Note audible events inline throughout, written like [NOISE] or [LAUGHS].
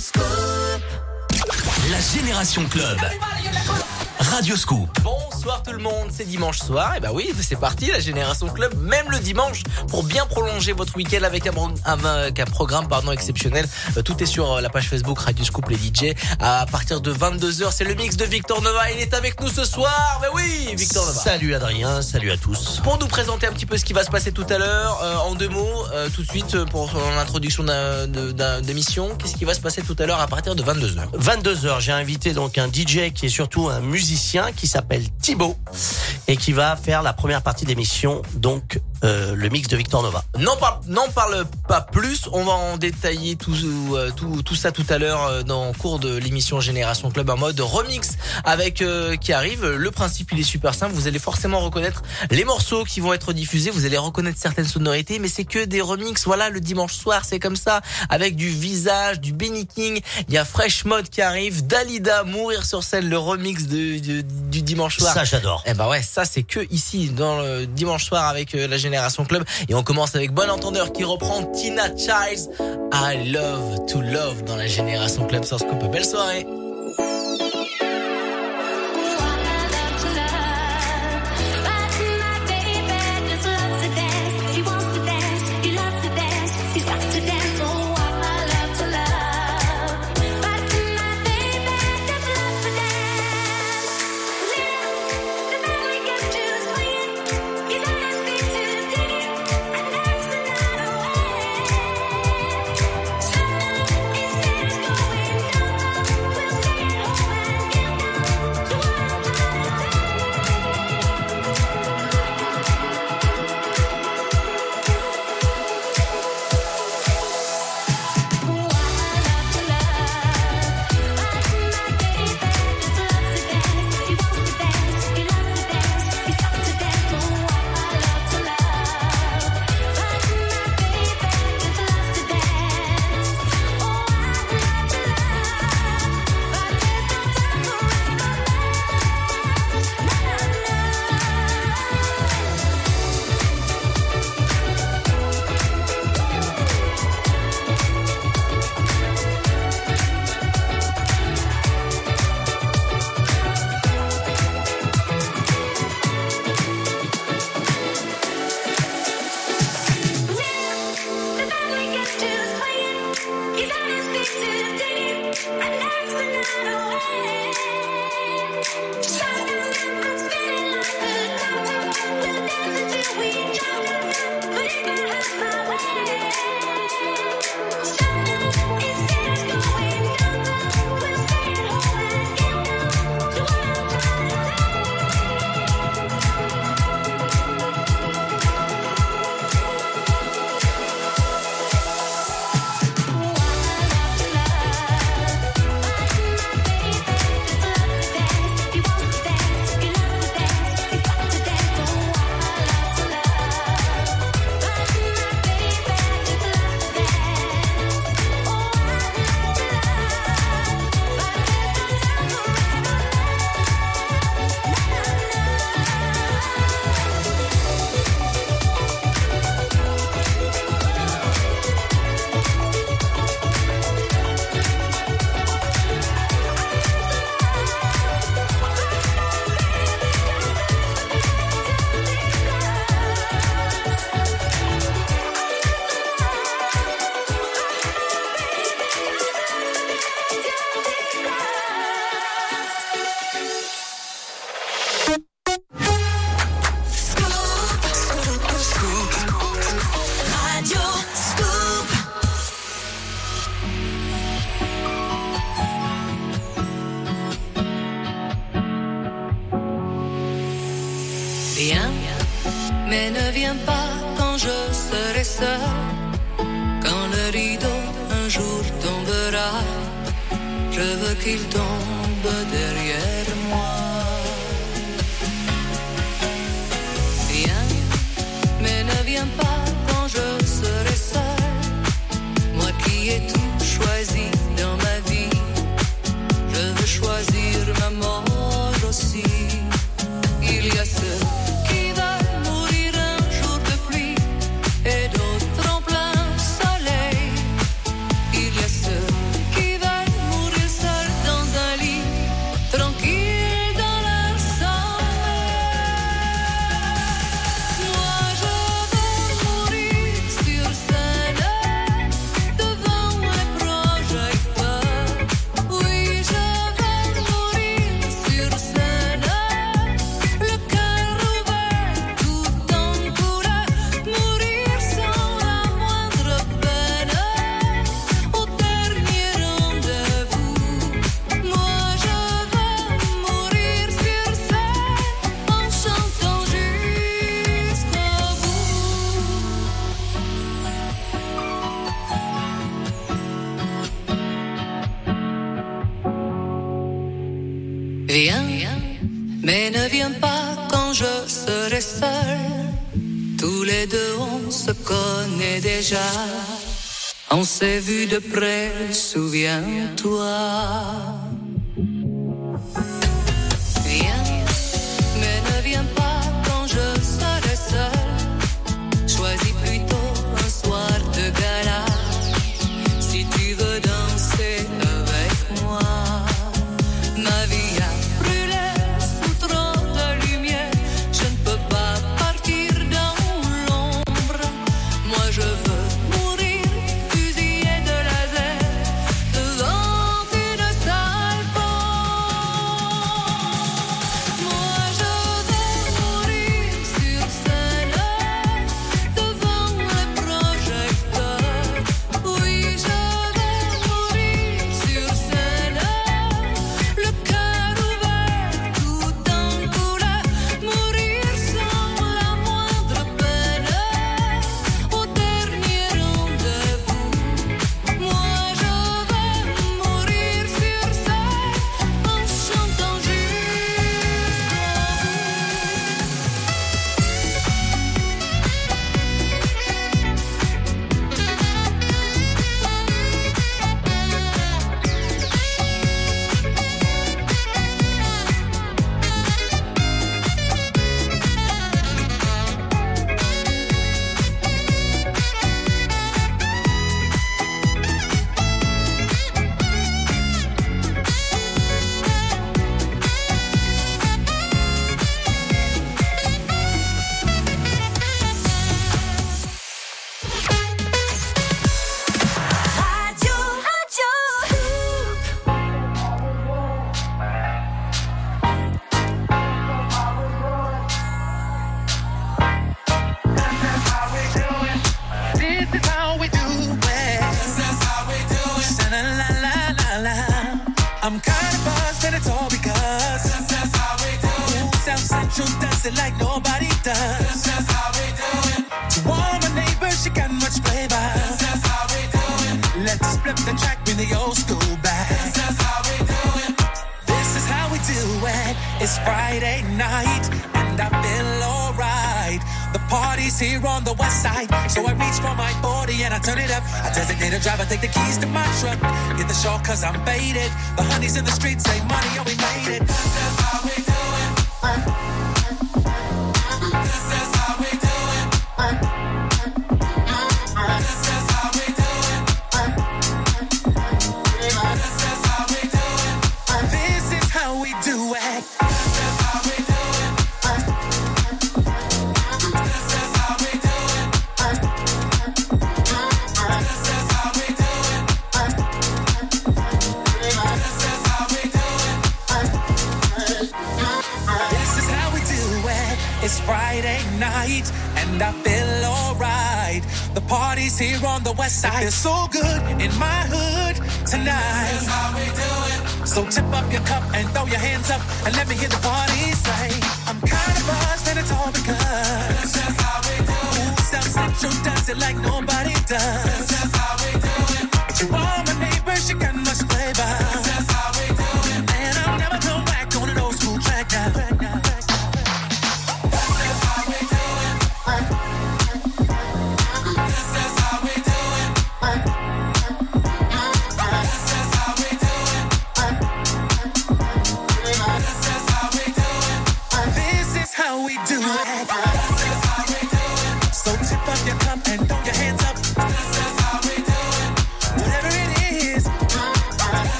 school. La Génération Club. Radio Scoop. Bonsoir tout le monde, c'est dimanche soir. Et bah oui, c'est parti, la Génération Club, même le dimanche, pour bien prolonger votre week-end avec un, un, un, programme pardon, exceptionnel. Euh, tout est sur euh, la page Facebook Radio Scoop les DJ. À partir de 22h, c'est le mix de Victor Nova. Il est avec nous ce soir. Mais oui, Victor Nova. Salut Adrien, salut à tous. Pour nous présenter un petit peu ce qui va se passer tout à l'heure, euh, en deux mots, euh, tout de suite pour l'introduction d'émission, qu'est-ce qui va se passer tout à l'heure à partir de 22h 22h, j'ai invité donc un DJ qui est surtout un musicien qui s'appelle Thibaut et qui va faire la première partie d'émission, donc euh, le mix de Victor Nova. Non, n'en parle pas plus. On va en détailler tout, euh, tout, tout ça tout à l'heure euh, dans le cours de l'émission Génération Club en mode remix avec qui arrive. Le principe, il est super simple. Vous allez forcément reconnaître les morceaux qui vont être diffusés. Vous allez reconnaître certaines sonorités, mais c'est que des remix. Voilà, le dimanche soir, c'est comme ça, avec du visage, du Benny King. Il y a Fresh Mode qui arrive, Dalida, mourir sur scène, le remix de, du dimanche soir. Ça, j'adore. Eh ben ouais, ça c'est que ici dans le dimanche soir avec la Génération Club. Et on commence avec Bon Entendeur qui reprend Tina Childs. I love to love dans la Génération Club sur Scoop. Belle soirée. S'est vu de près,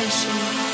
une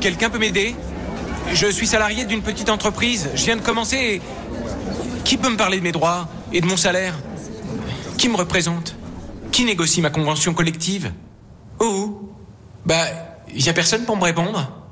Quelqu'un peut m'aider Je suis salarié d'une petite entreprise. Je viens de commencer et... Qui peut me parler de mes droits et de mon salaire Qui me représente Qui négocie ma convention collective Oh Bah, y a personne pour me répondre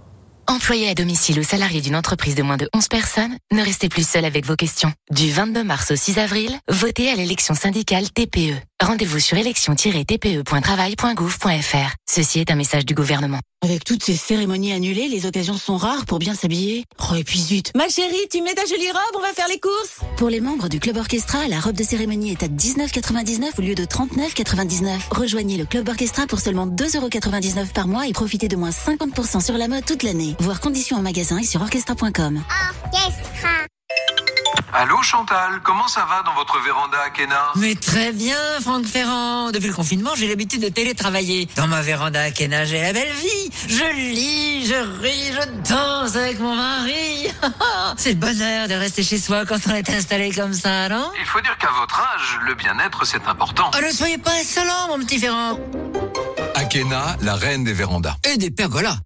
Employé à domicile ou salarié d'une entreprise de moins de 11 personnes, ne restez plus seul avec vos questions. Du 22 mars au 6 avril, votez à l'élection syndicale TPE. Rendez-vous sur élection-tpe.travail.gouv.fr. Ceci est un message du gouvernement. Avec toutes ces cérémonies annulées, les occasions sont rares pour bien s'habiller. Oh, et puis zut. Ma chérie, tu mets ta jolie robe, on va faire les courses. Pour les membres du Club Orchestra, la robe de cérémonie est à 19,99 au lieu de 39,99. Rejoignez le Club Orchestra pour seulement 2,99€ par mois et profitez de moins 50% sur la mode toute l'année. Voir conditions en magasin et sur orchestra.com. Orchestra. Allô Chantal, comment ça va dans votre véranda à Kena Mais très bien, Franck Ferrand. Depuis le confinement, j'ai l'habitude de télétravailler. Dans ma véranda à Kena, j'ai la belle vie. Je lis, je ris, je danse avec mon mari. [LAUGHS] C'est le bonheur de rester chez soi quand on est installé comme ça, non? Il faut dire qu'à votre âge, le bien-être c'est important. Oh, ne soyez pas insolent, mon petit Ferrand. Akena, la reine des vérandas. Et des pergolas.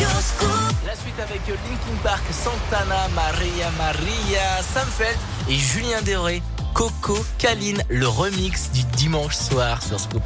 La suite avec Linkin Park, Santana, Maria Maria, Sam Feld et Julien Doré. Coco Kaline, le remix du dimanche soir sur Scoop.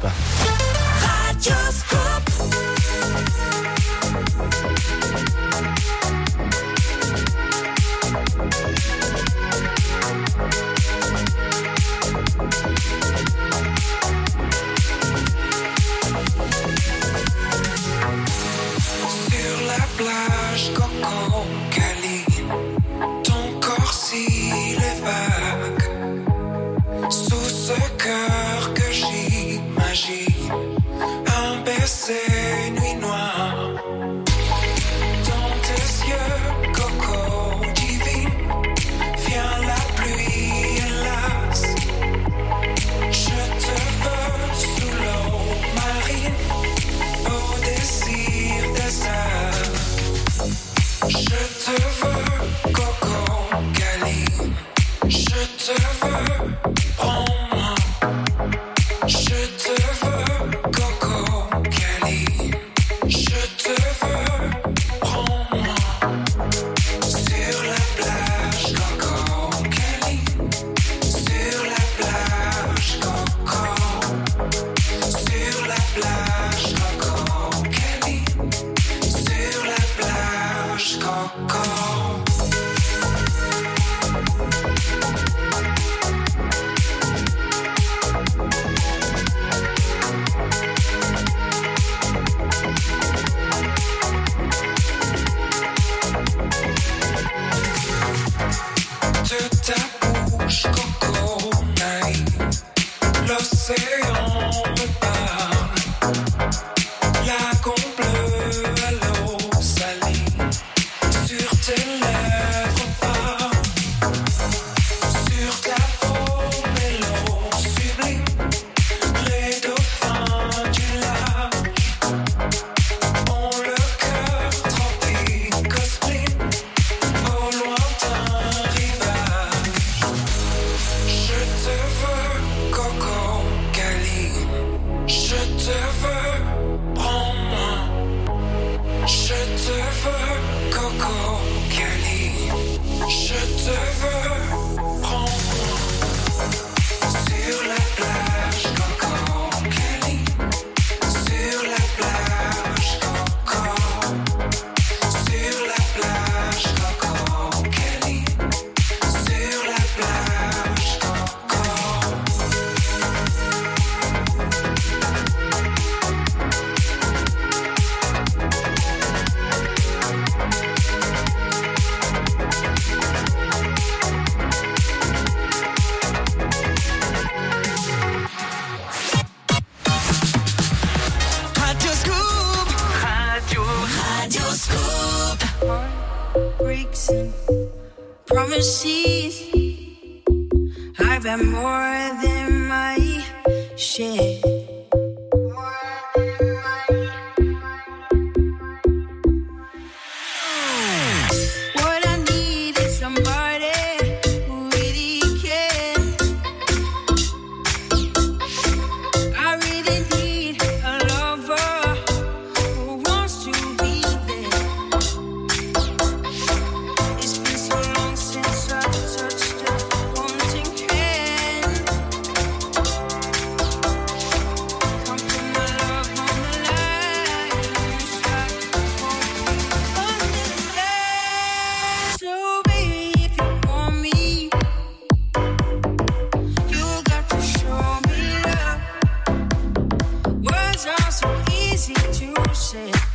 say.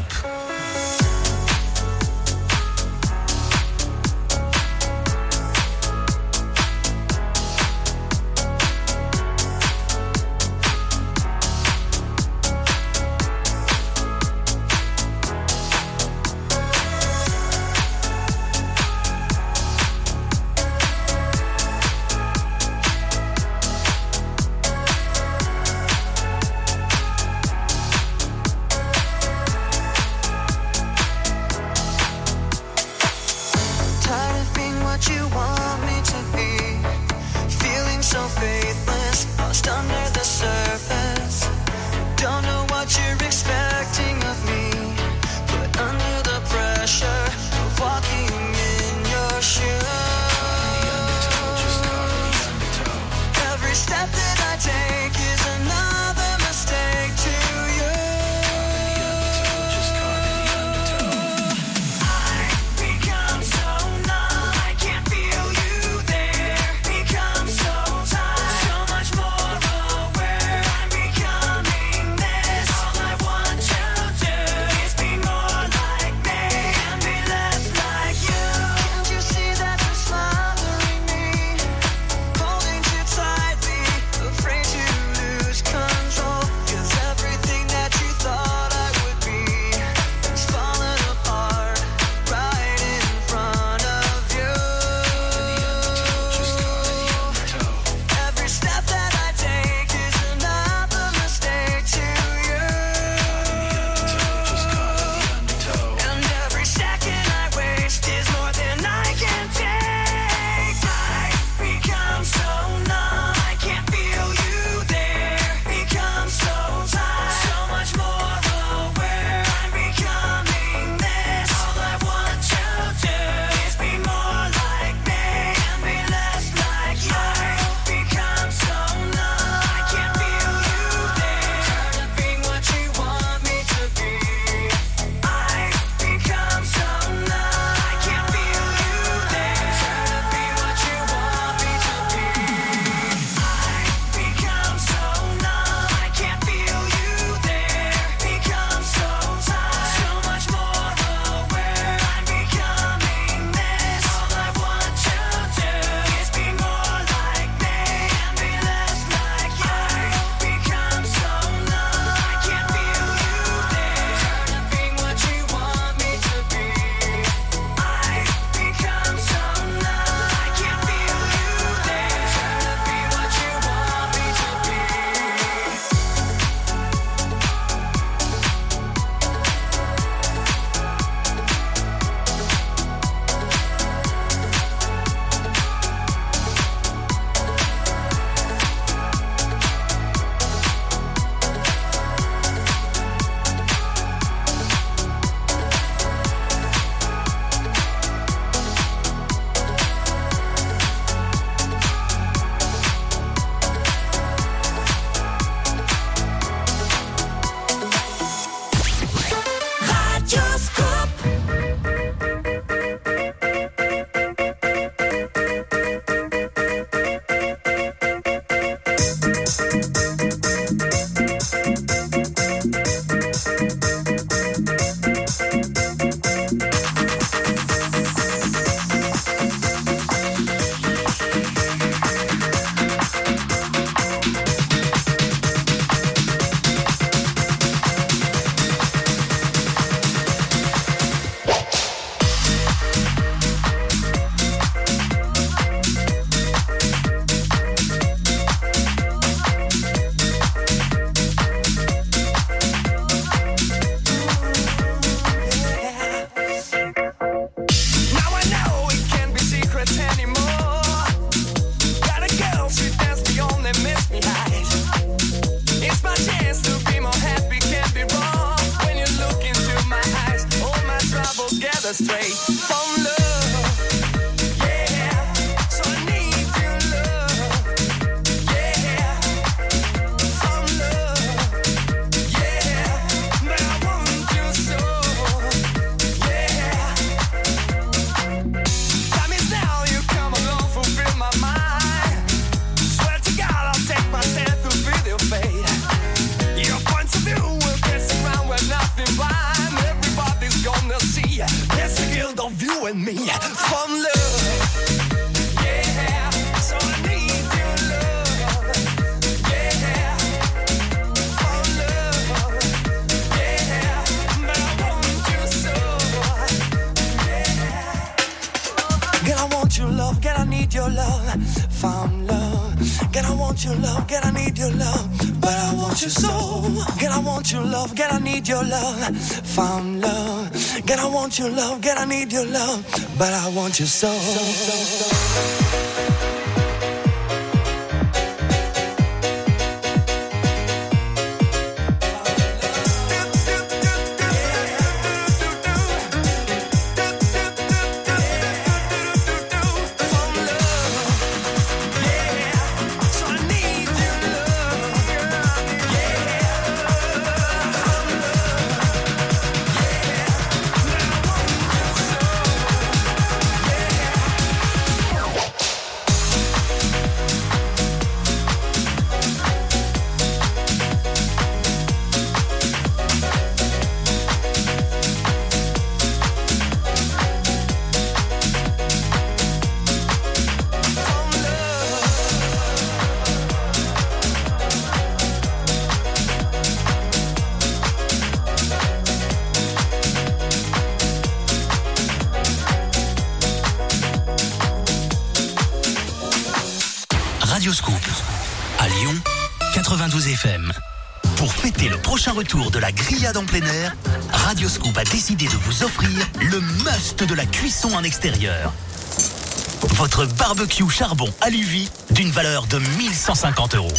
Want your love, girl, I need your love. But I want your soul. La grillade en plein air, Radioscoop a décidé de vous offrir le must de la cuisson en extérieur. Votre barbecue charbon Aluvi d'une valeur de 1150 euros.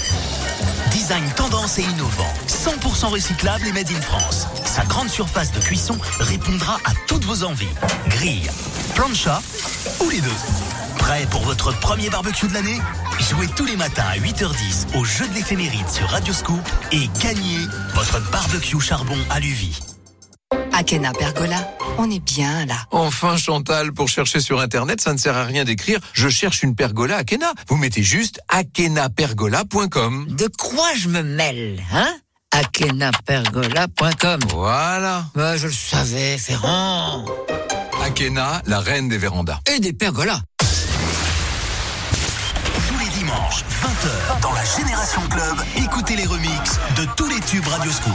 Design tendance et innovant, 100% recyclable et made in France. Sa grande surface de cuisson répondra à toutes vos envies. Grille, plancha ou les deux. Prêt pour votre premier barbecue de l'année? Jouez tous les matins à 8h10 au jeu de l'éphéméride sur Radioscoop et gagnez votre barbecue charbon Aluvi. Akena Pergola, on est bien là. Enfin, Chantal, pour chercher sur Internet, ça ne sert à rien d'écrire « Je cherche une pergola Akena ». Vous mettez juste akenapergola.com. De quoi je me mêle, hein? Akenapergola.com Voilà. Bah, je le savais, Ferrand. Akena, la reine des vérandas. Et des pergolas. Les dimanches, 20h, dans la Génération Club, écoutez les remixes de tous les tubes Radioscoop.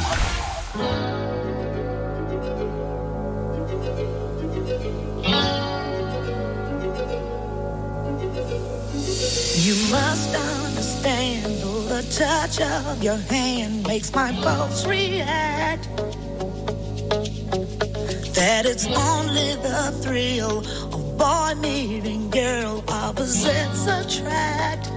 You must understand, the touch of your hand makes my pulse react. That it's only the thrill of boy meeting girl, opposites attract.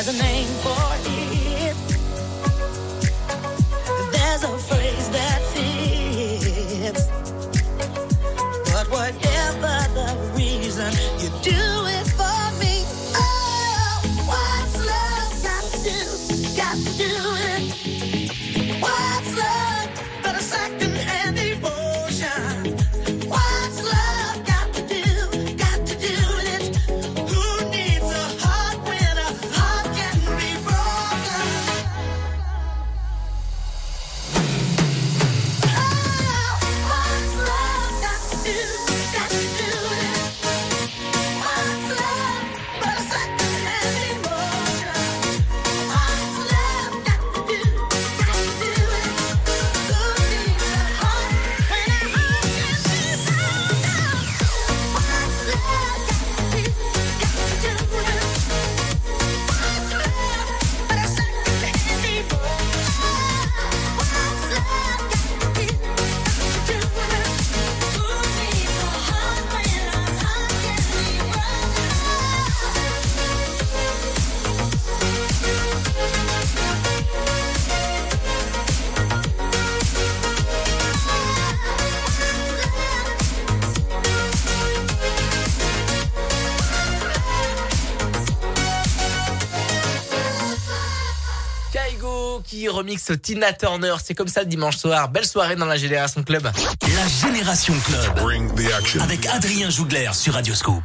There's a name for it. There's a phrase that Tina Turner. C'est comme ça le dimanche soir. Belle soirée dans la Génération Club. La Génération Club. Avec Adrien Jougler sur Radioscope.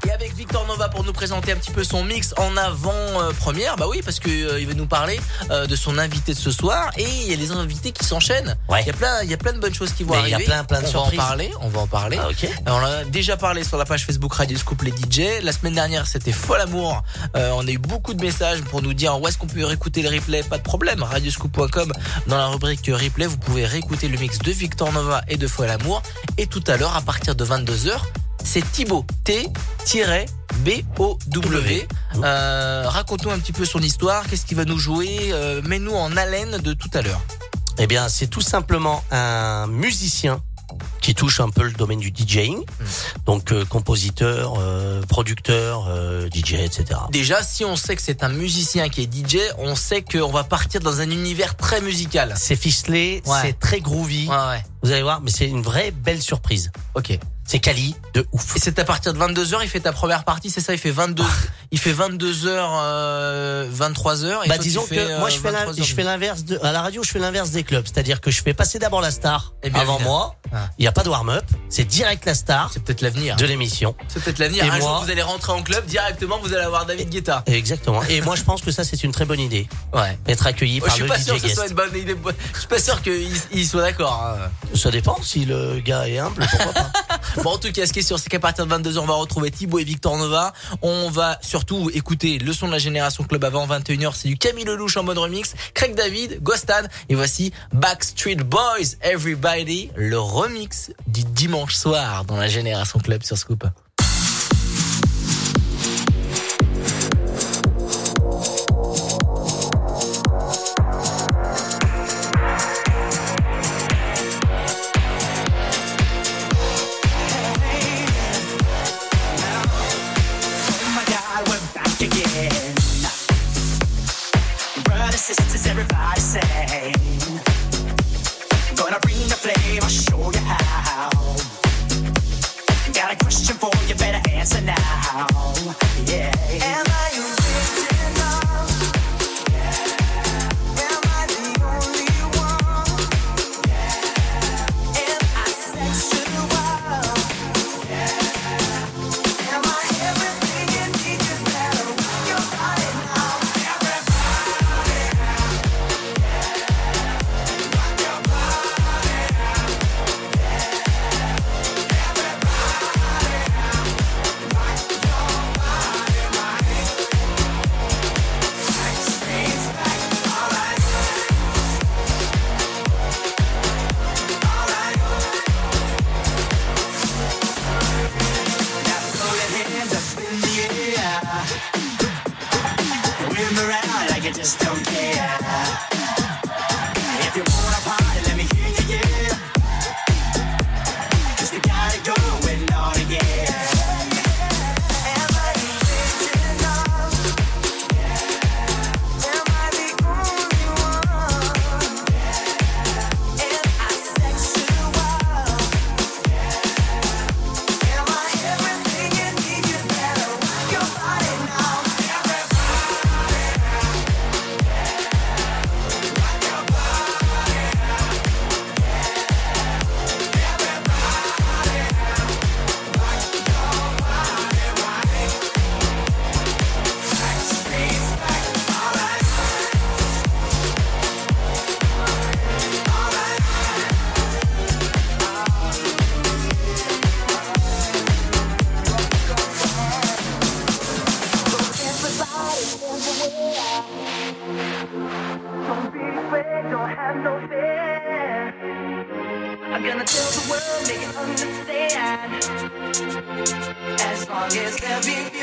Victor Nova pour nous présenter un petit peu son mix en avant-première. Bah oui, parce que euh, il va nous parler euh, de son invité de ce soir. Et il y a les invités qui s'enchaînent. Il y a plein, il y a plein de bonnes choses qui vont Mais il y a arriver. plein, plein de on surprises. va en parler. On va en parler. Ah, on en a déjà parlé sur la page Facebook Radio Scoop les DJ. La semaine dernière, c'était Fol Amour. Euh, on a eu beaucoup de messages pour nous dire où est-ce qu'on peut réécouter le replay. Pas de problème. Radioscoop.com. Dans la rubrique replay, vous pouvez réécouter le mix de Victor Nova et de Fol Amour. Et tout à l'heure, à partir de 22h, c'est Thibaut. T-B-O-W. Euh, Raconte-nous un petit peu son histoire. Qu'est-ce qu'il va nous jouer euh, Mets-nous en haleine de tout à l'heure. Eh bien, c'est tout simplement un musicien qui touche un peu le domaine du DJing, Hmm. donc euh, compositeur, euh, producteur, euh, DJ, etc. Déjà, si on sait que c'est un musicien qui est DJ, on sait qu'on va partir dans un univers très musical. C'est ficelé, Ouais. c'est très groovy. Ouais, ouais. Vous allez voir, mais c'est une vraie belle surprise. Ok. C'est quali de ouf. Et c'est à partir de 22h, il fait ta première partie, c'est ça, il fait 22 il fait 22h euh, 23h et bah toi, disons fais, que euh, moi je fais l'in- 23h. je fais l'inverse de à la radio je fais l'inverse des clubs c'est-à-dire que je fais passer d'abord la star Eh bien, avant évidemment. moi Ah. il n'y a pas de warm-up c'est direct la star C'est peut-être l'avenir. de l'émission C'est peut-être l'avenir. Et Un moi- jour, vous allez rentrer en club, directement, vous allez avoir David Guetta. exactement et moi je pense que ça c'est une très bonne idée Ouais. être accueilli par je suis le pas sûr DJ que ce soit une bonne idée. Je suis pas sûr qu'il il soit d'accord. hein. ça dépend si le gars est humble pourquoi pas [LAUGHS] Bon, en tout cas, ce qui est sûr, c'est qu'à partir de 22h, on va retrouver Thibaut et Victor Nova. On va surtout écouter le son de la génération club avant 21h. C'est du Camille Lelouch en mode remix. Craig David, Ghostan. Et voici Backstreet Boys, Everybody, le remix du dimanche soir dans la génération club sur Scoop. dancing now. Yeah. And long as there be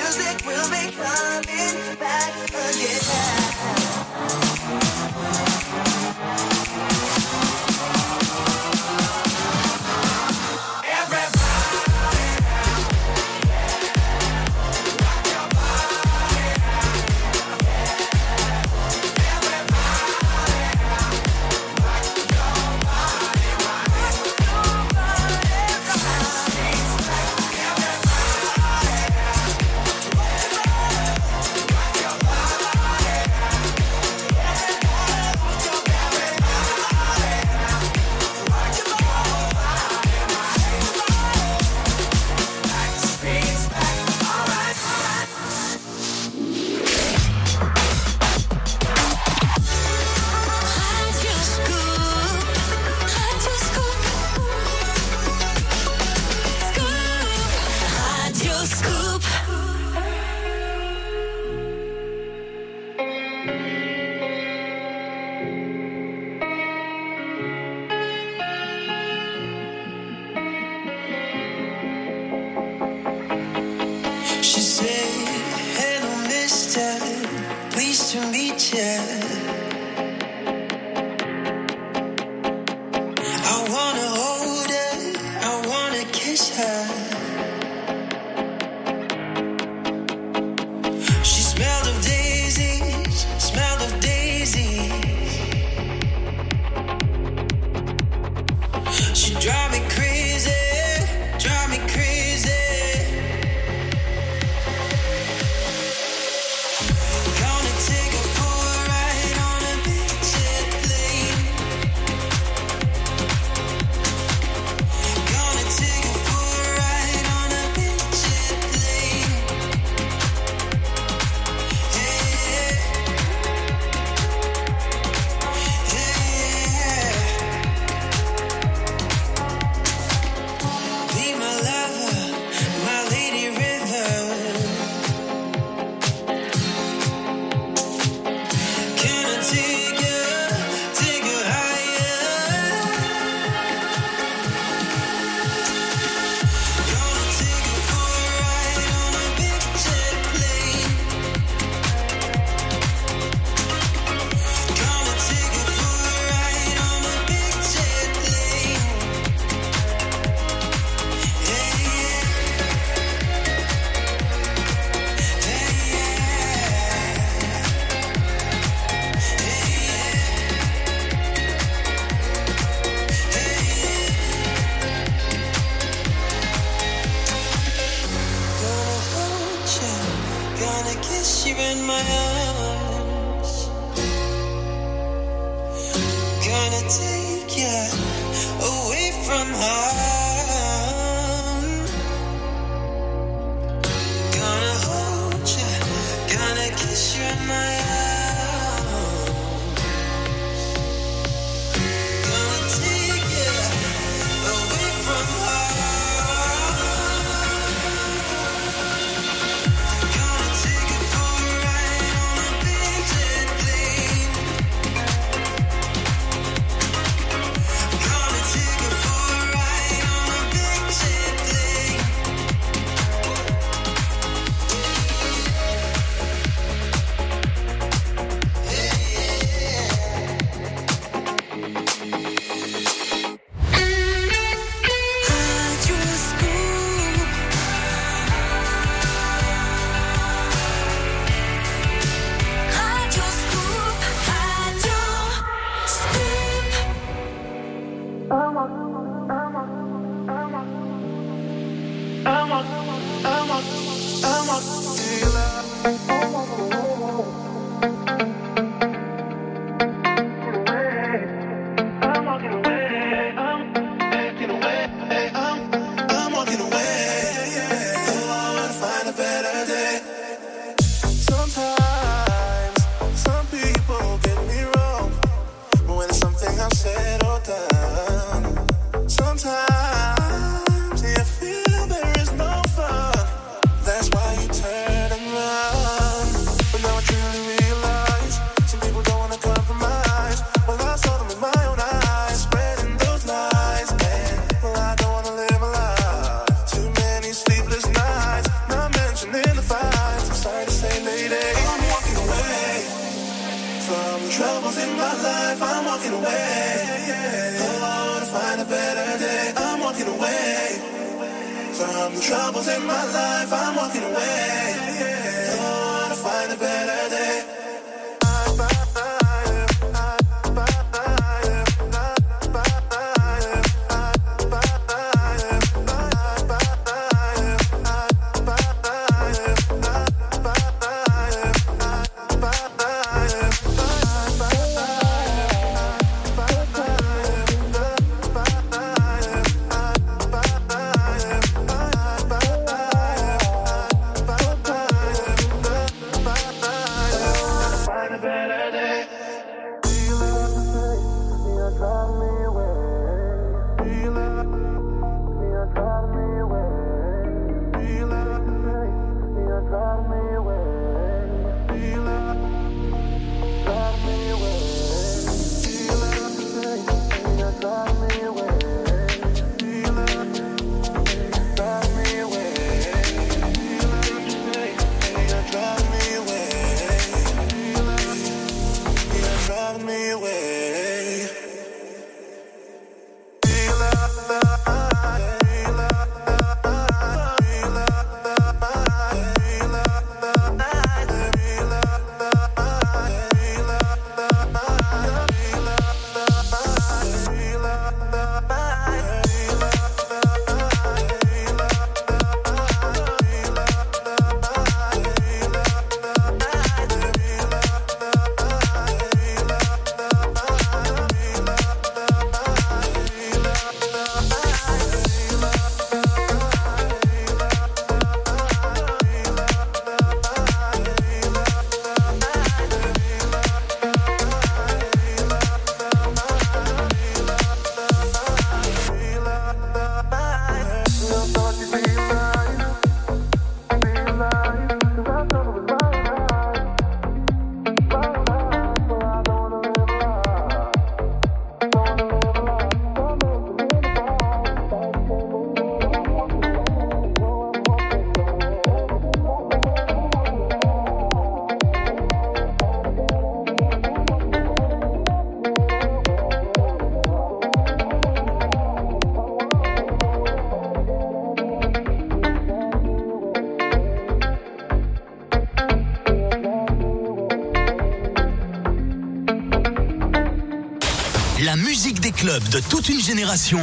de toute une génération,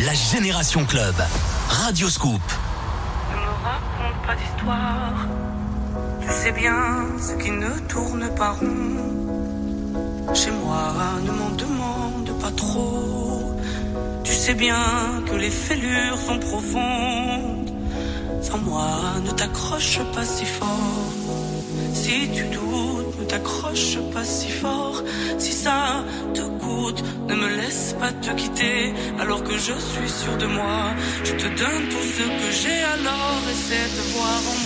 la Génération Club. Radio Scoop. Ne me raconte pas d'histoire. Tu sais bien ce qui ne tourne pas rond. Chez moi, ne m'en demande pas trop. Tu sais bien que les fêlures sont profondes. Sans moi, ne t'accroche pas si fort. Si tu doutes, ne t'accroche pas si fort. Si ça te coûte, ne me laisse pas te quitter. Alors que je suis sûr de moi, je te donne tout ce que j'ai. Alors essaie de voir en moi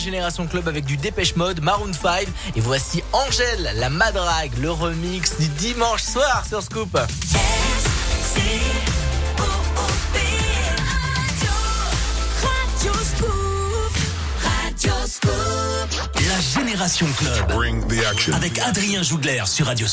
Génération Club avec du Dépêche Mode, Maroon 5. Et voici Angèle, la madrague, le remix du dimanche soir sur Scoop. Radio Scoop. Radio Scoop. La Génération Club. Avec Adrien Jougler sur Radio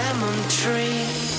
lemon tree.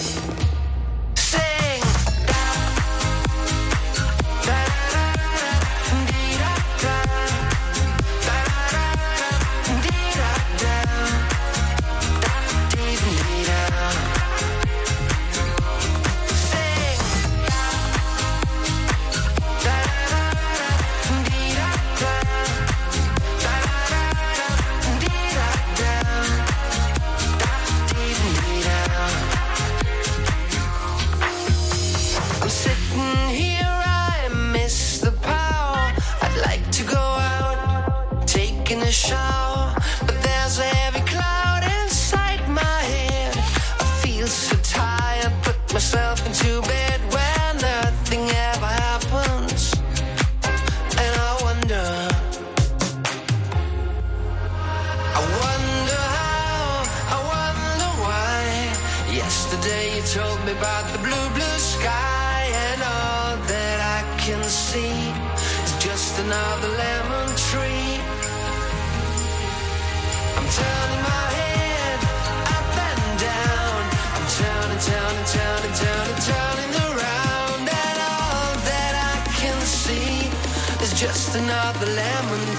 Another lemon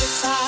the time.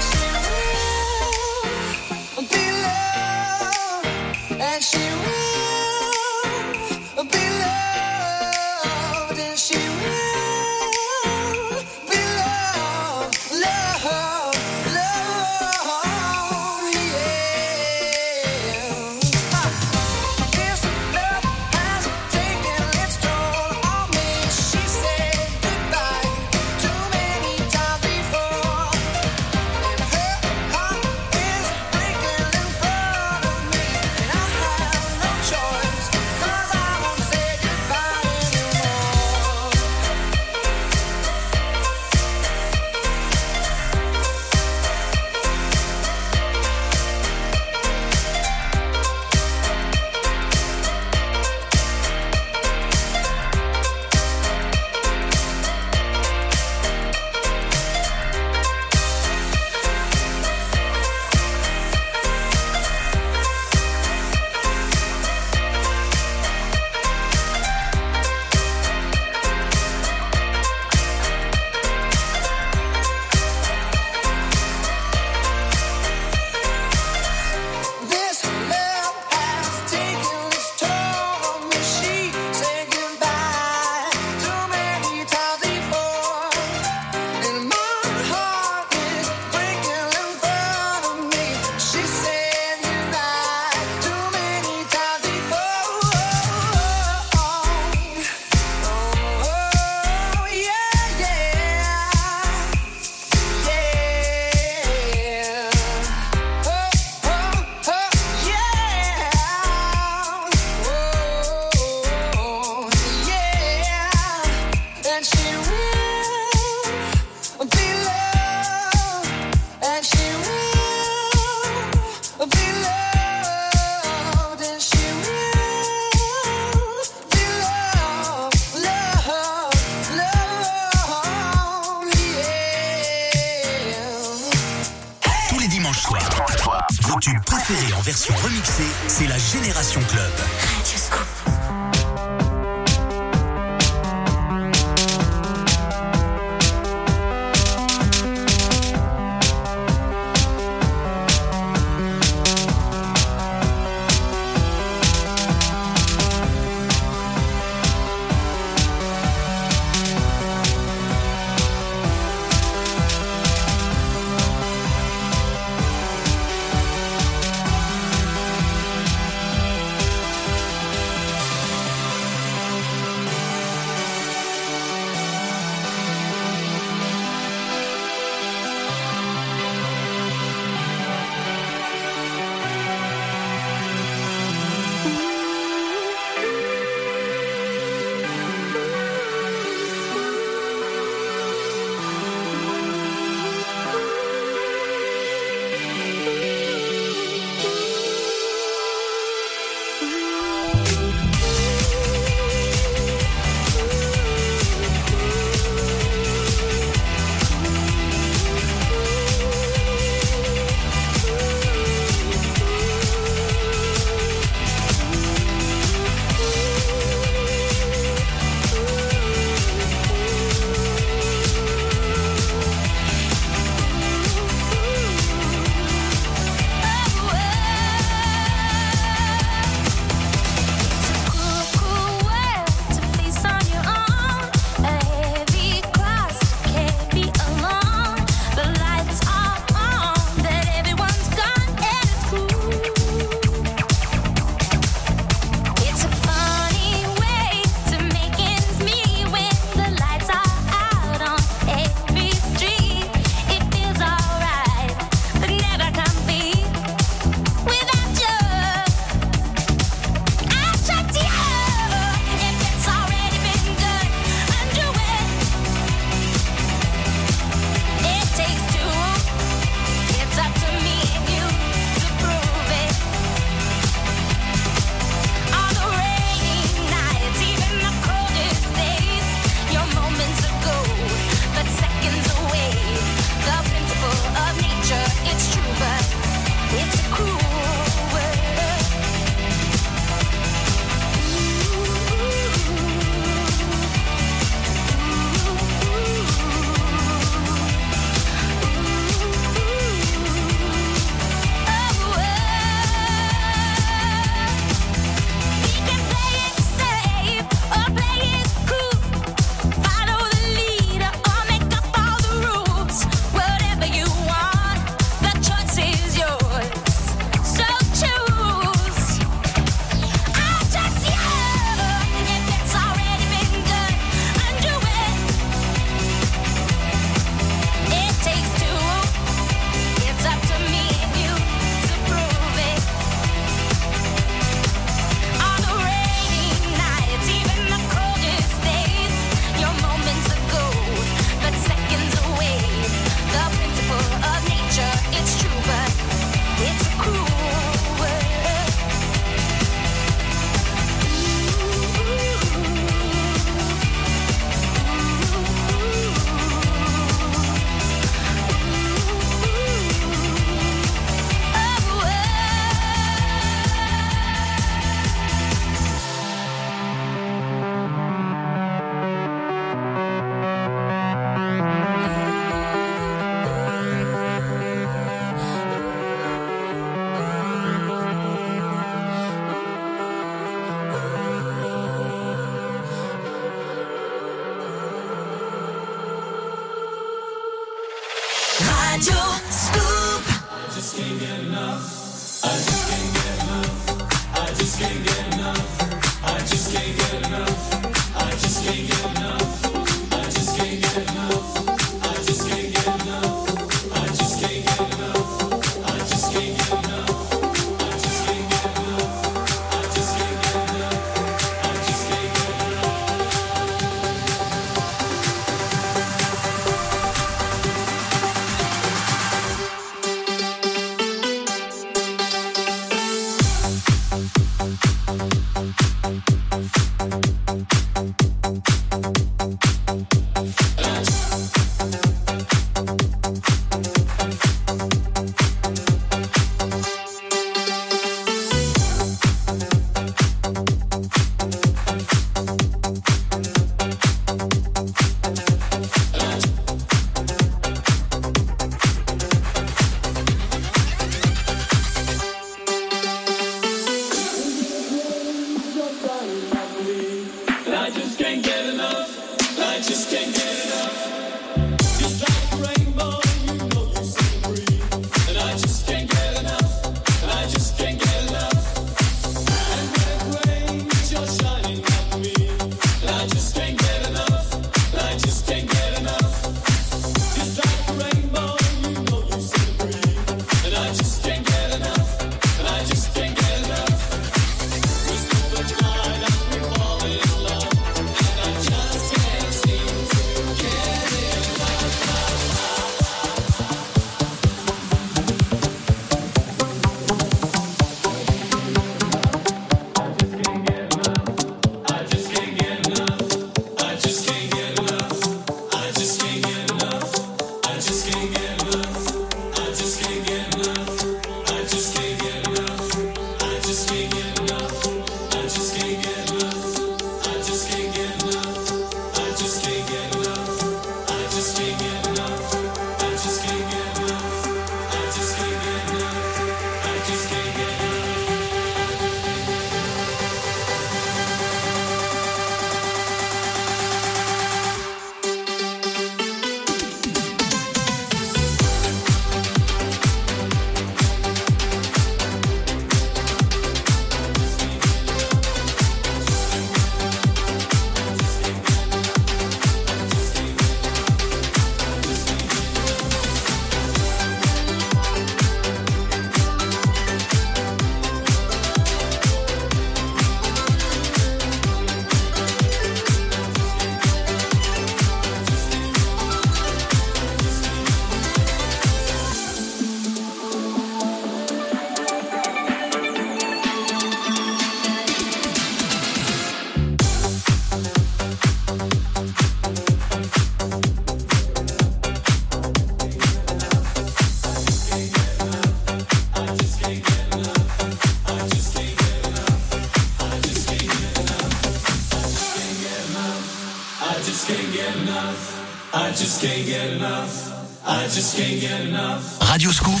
Just can't get enough. Radio Scoop,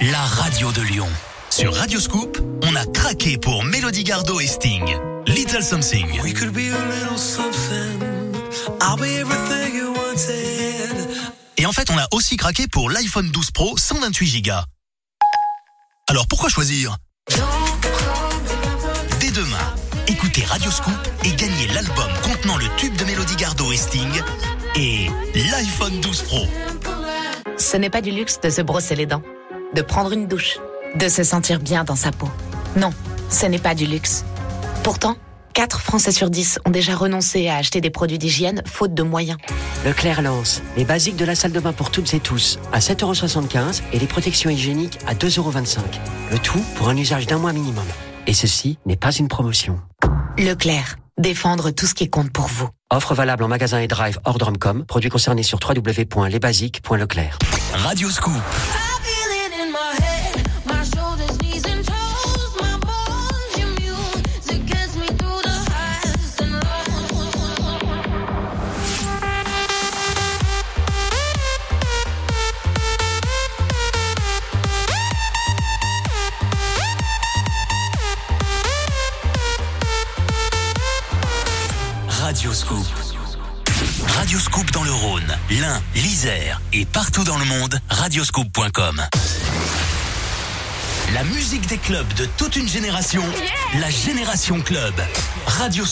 la radio de Lyon. Sur Radio Scoop, on a craqué pour Mélodie Gardot et Sting. Little Something. We could be a little something. I'll be everything you wanted. Et en fait, on a aussi craqué pour l'iPhone 12 Pro 128 Go. Alors pourquoi choisir? Dès demain, écoutez Radio Scoop et gagnez l'album contenant le tube de Mélodie Gardot et Sting et l'iPhone 12 Pro. Ce n'est pas du luxe de se brosser les dents, de prendre une douche, de se sentir bien dans sa peau. Non, ce n'est pas du luxe. Pourtant, 4 Français sur 10 ont déjà renoncé à acheter des produits d'hygiène faute de moyens. Leclerc lance les basiques de la salle de bain pour toutes et tous à 7,75€ et les protections hygiéniques à 2,25€. Le tout pour un usage d'un mois minimum. Et ceci n'est pas une promotion. Leclerc, défendre tout ce qui compte pour vous. Offre valable en magasin et drive hors Drumcom. Produit concerné sur www.lesbasiques.leclerc. Radio Scoop. l'Ain, l'Isère et partout dans le monde, radioscoop.com. La musique des clubs de toute une génération. La Génération Club. Radio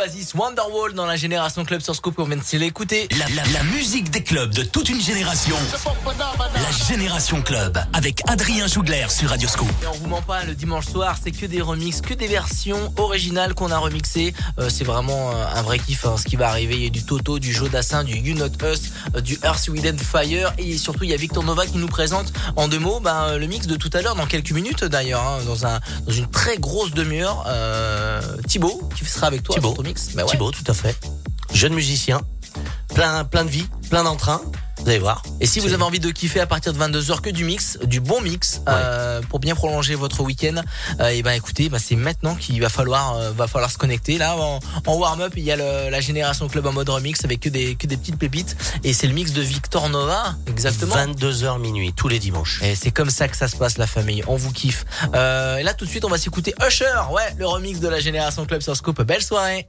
Oasis Wonderwall dans la génération club sur Scoop qu'on vient de l'écouter. La, la, musique des clubs de toute une génération. La génération club avec Adrien Jougler sur Radio Scoop. Et on vous ment pas, le dimanche soir, c'est que des remixes, que des versions originales qu'on a remixées. Euh, c'est vraiment euh, un vrai kiff hein, ce qui va arriver. Il y a du Toto, du Joe Dassin, du You Not Us, euh, du Earth Sweden Fire et surtout il y a Victor Nova qui nous présente en deux mots ben, le mix de tout à l'heure dans quelques minutes d'ailleurs hein, dans, une très grosse demi-heure. Thibaut qui sera avec toi Thibaut, bah Thibaut, tout à fait. Jeune musicien, plein, plein de vie, plein d'entrain. Vous allez voir. Et si vous avez envie de kiffer à partir de 22h que du mix, du bon mix, euh, pour bien prolonger votre week-end, et ben écoutez, bah, c'est maintenant qu'il va falloir, euh, va falloir se connecter. Là, en, en warm-up, il y a le- la génération club en mode remix avec que des, que des petites pépites. Et c'est le mix de Victor Nova, exactement. 22h minuit, tous les dimanches. Et c'est comme ça que ça se passe, la famille. On vous kiffe. Euh, et là, tout de suite, on va s'écouter Usher. Ouais, le remix de la génération club sur Scoop. Belle soirée.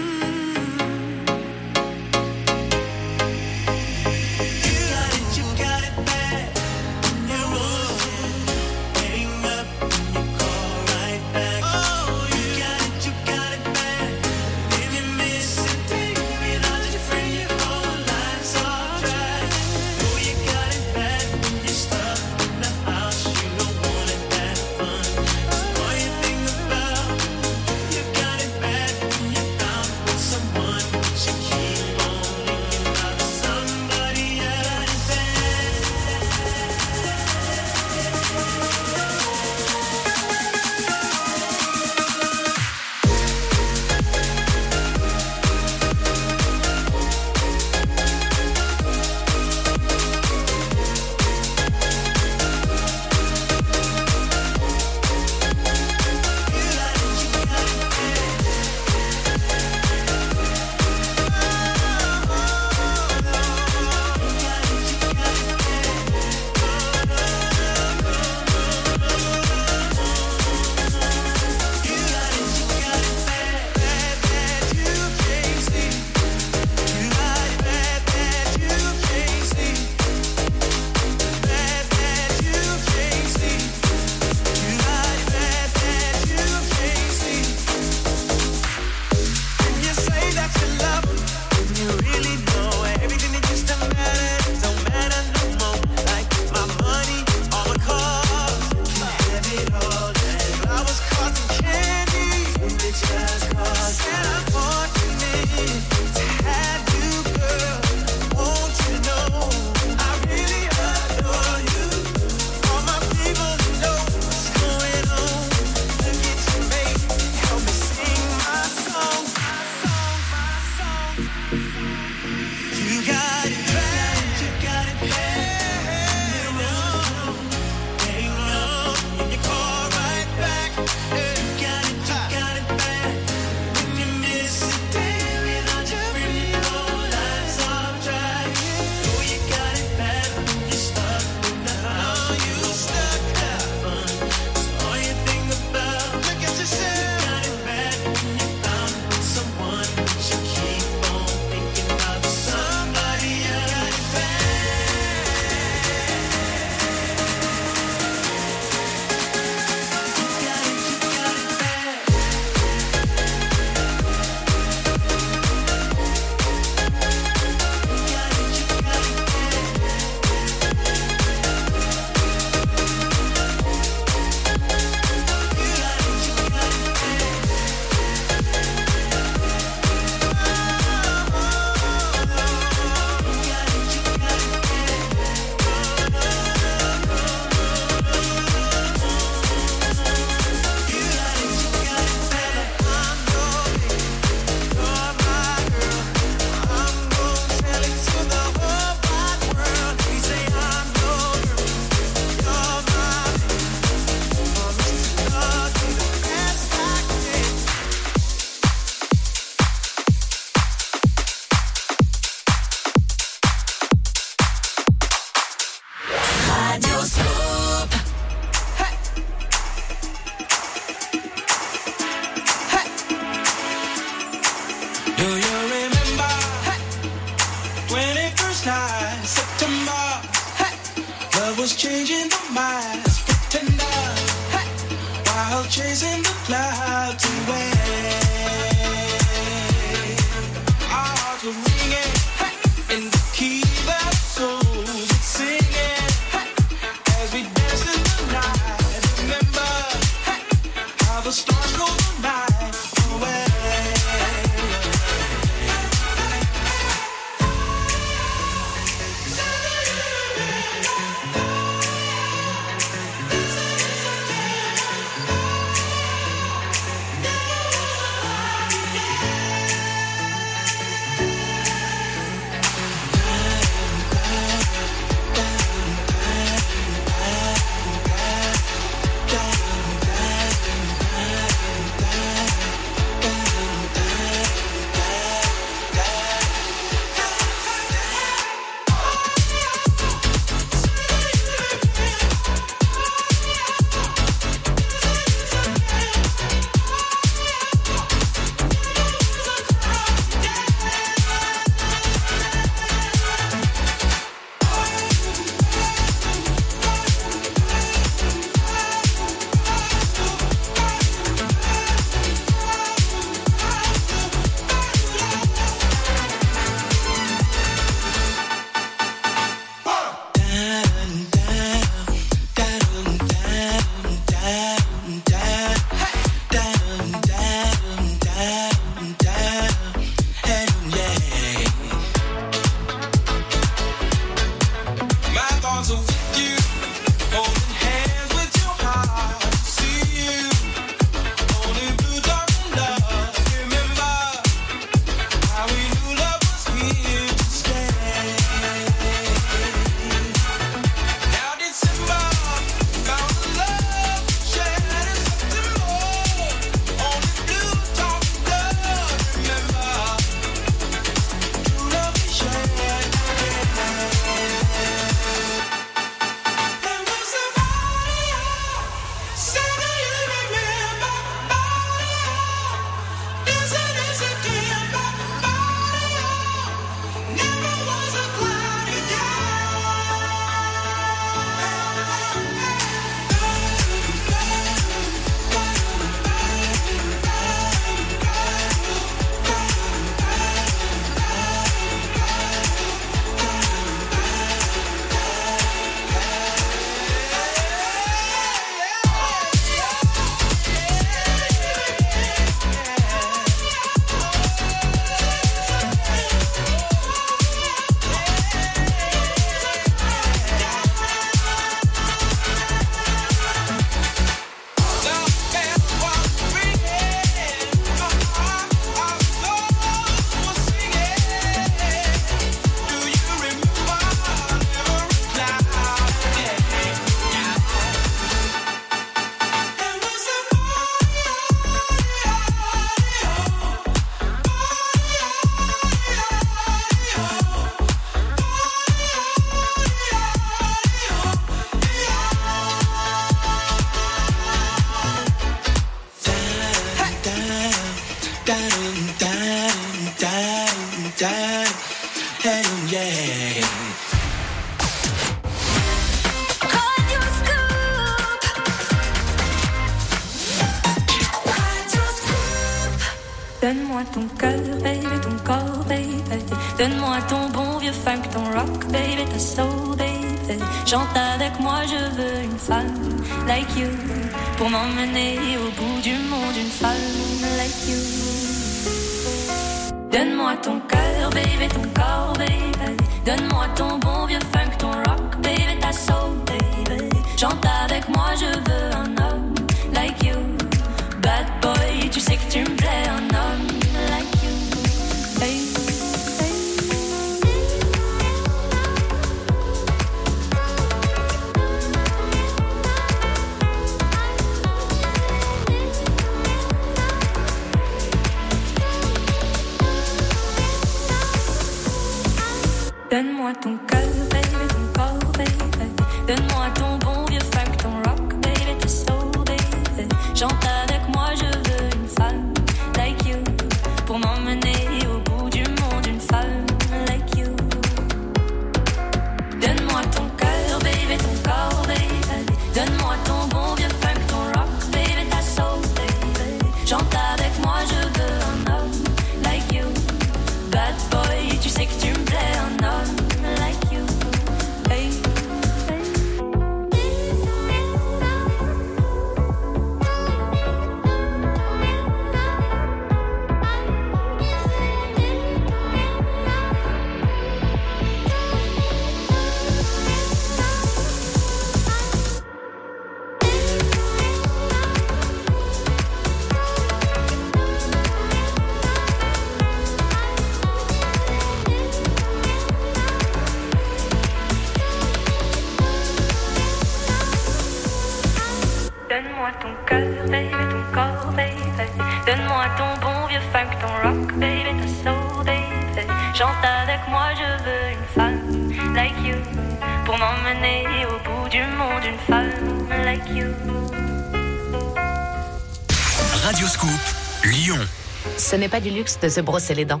Pas du luxe de se brosser les dents,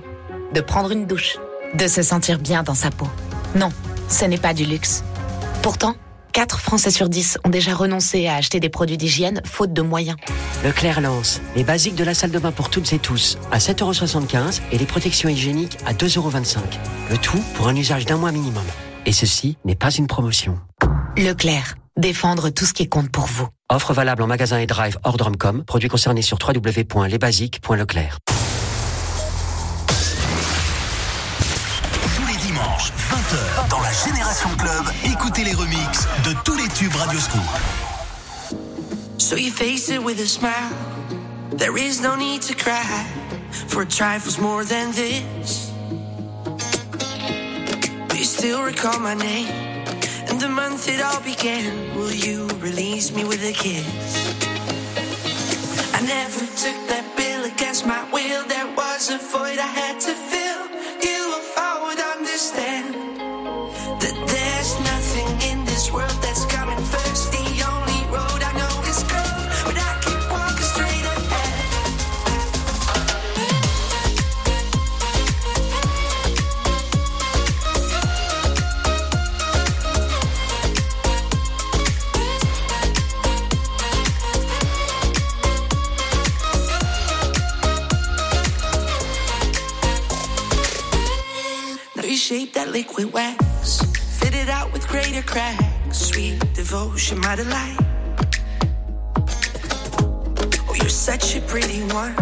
de prendre une douche, de se sentir bien dans sa peau. Non, ce n'est pas du luxe. Pourtant, 4 Français sur 10 ont déjà renoncé à acheter des produits d'hygiène faute de moyens. Leclerc lance les basiques de la salle de bain pour toutes et tous à 7,75€ et les protections hygiéniques à 2,25€. Le tout pour un usage d'un mois minimum. Et ceci n'est pas une promotion. Leclerc, défendre tout ce qui compte pour vous. Offre valable en magasin et drive hors Drumcom. Produits concernés sur www.lesbasiques.leclerc. 20h, dans la Génération Club, écoutez les remixes de tous les tubes Radio Scoop. So you face it with a smile. There is no need to cry for trifles more than this. Do you still recall my name and the month it all began? Will you release me with a kiss? I never took that bill against my will. There was a void I had to fill. You, shape that liquid wax, fit it out with greater cracks. Sweet devotion, my delight. Oh, you're such a pretty one,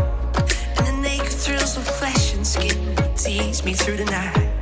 and the naked thrills of flesh and skin tease me through the night.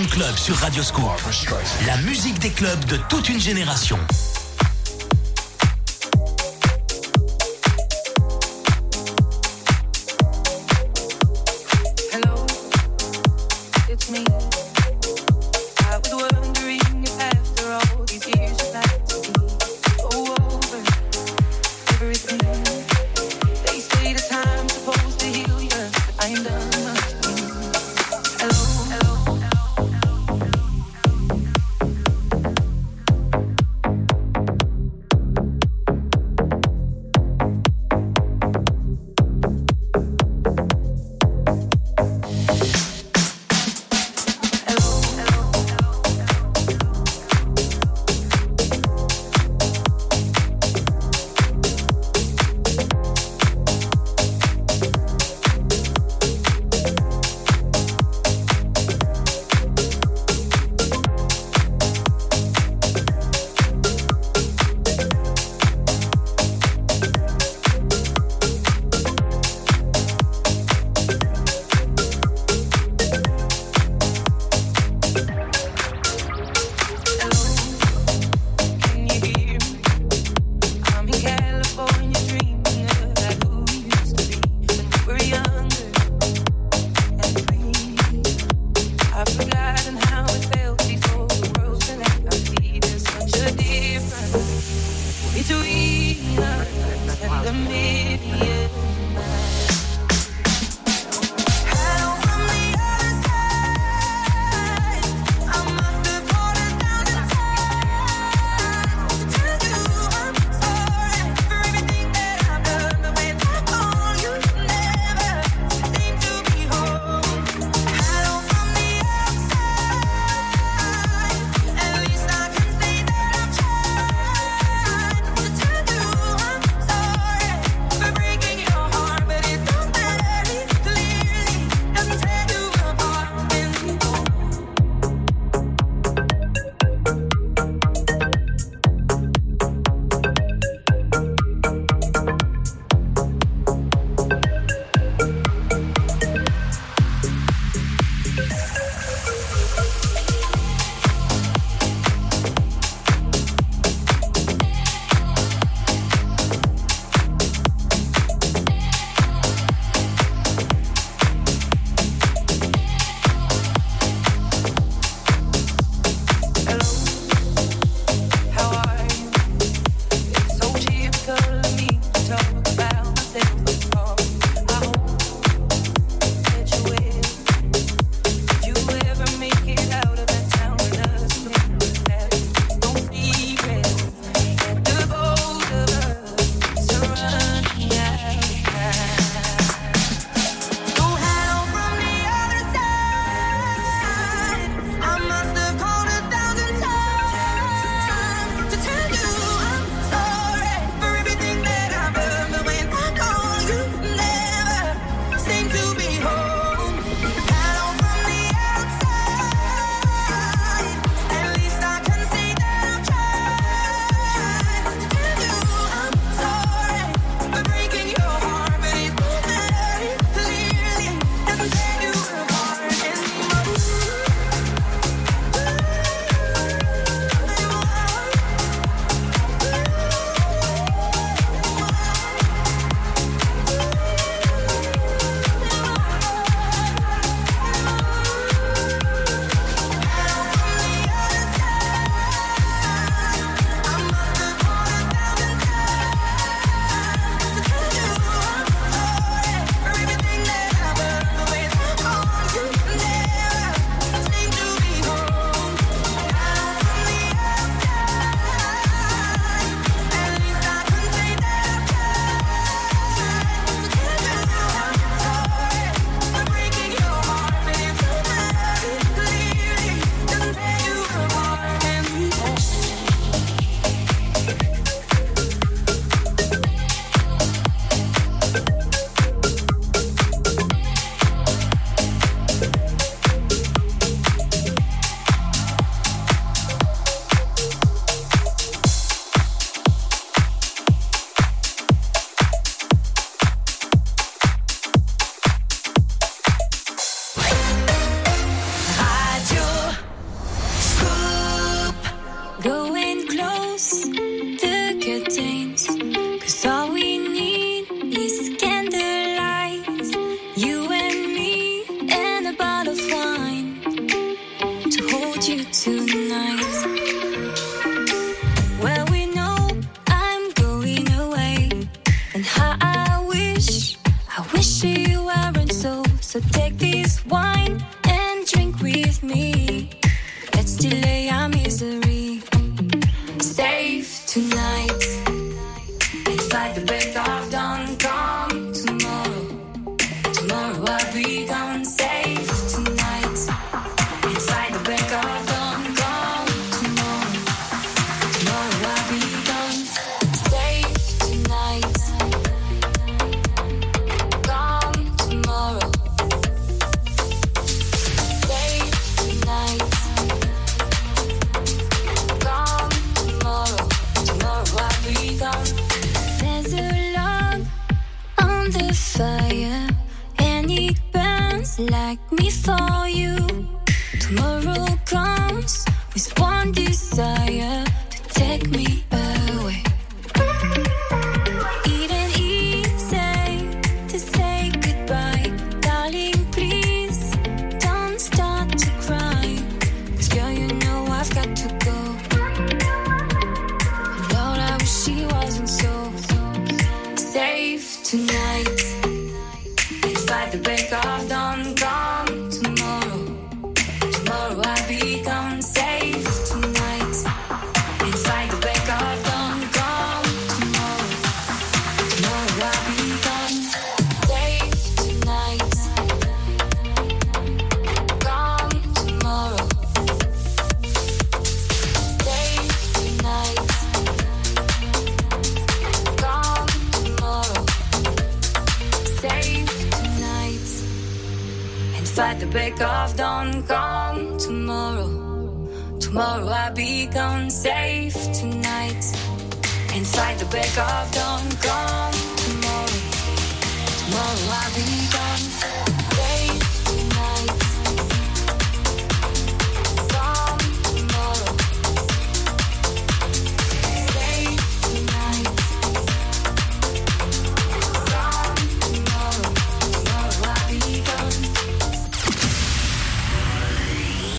Club sur Radio Radioscope. La musique des clubs de toute une génération.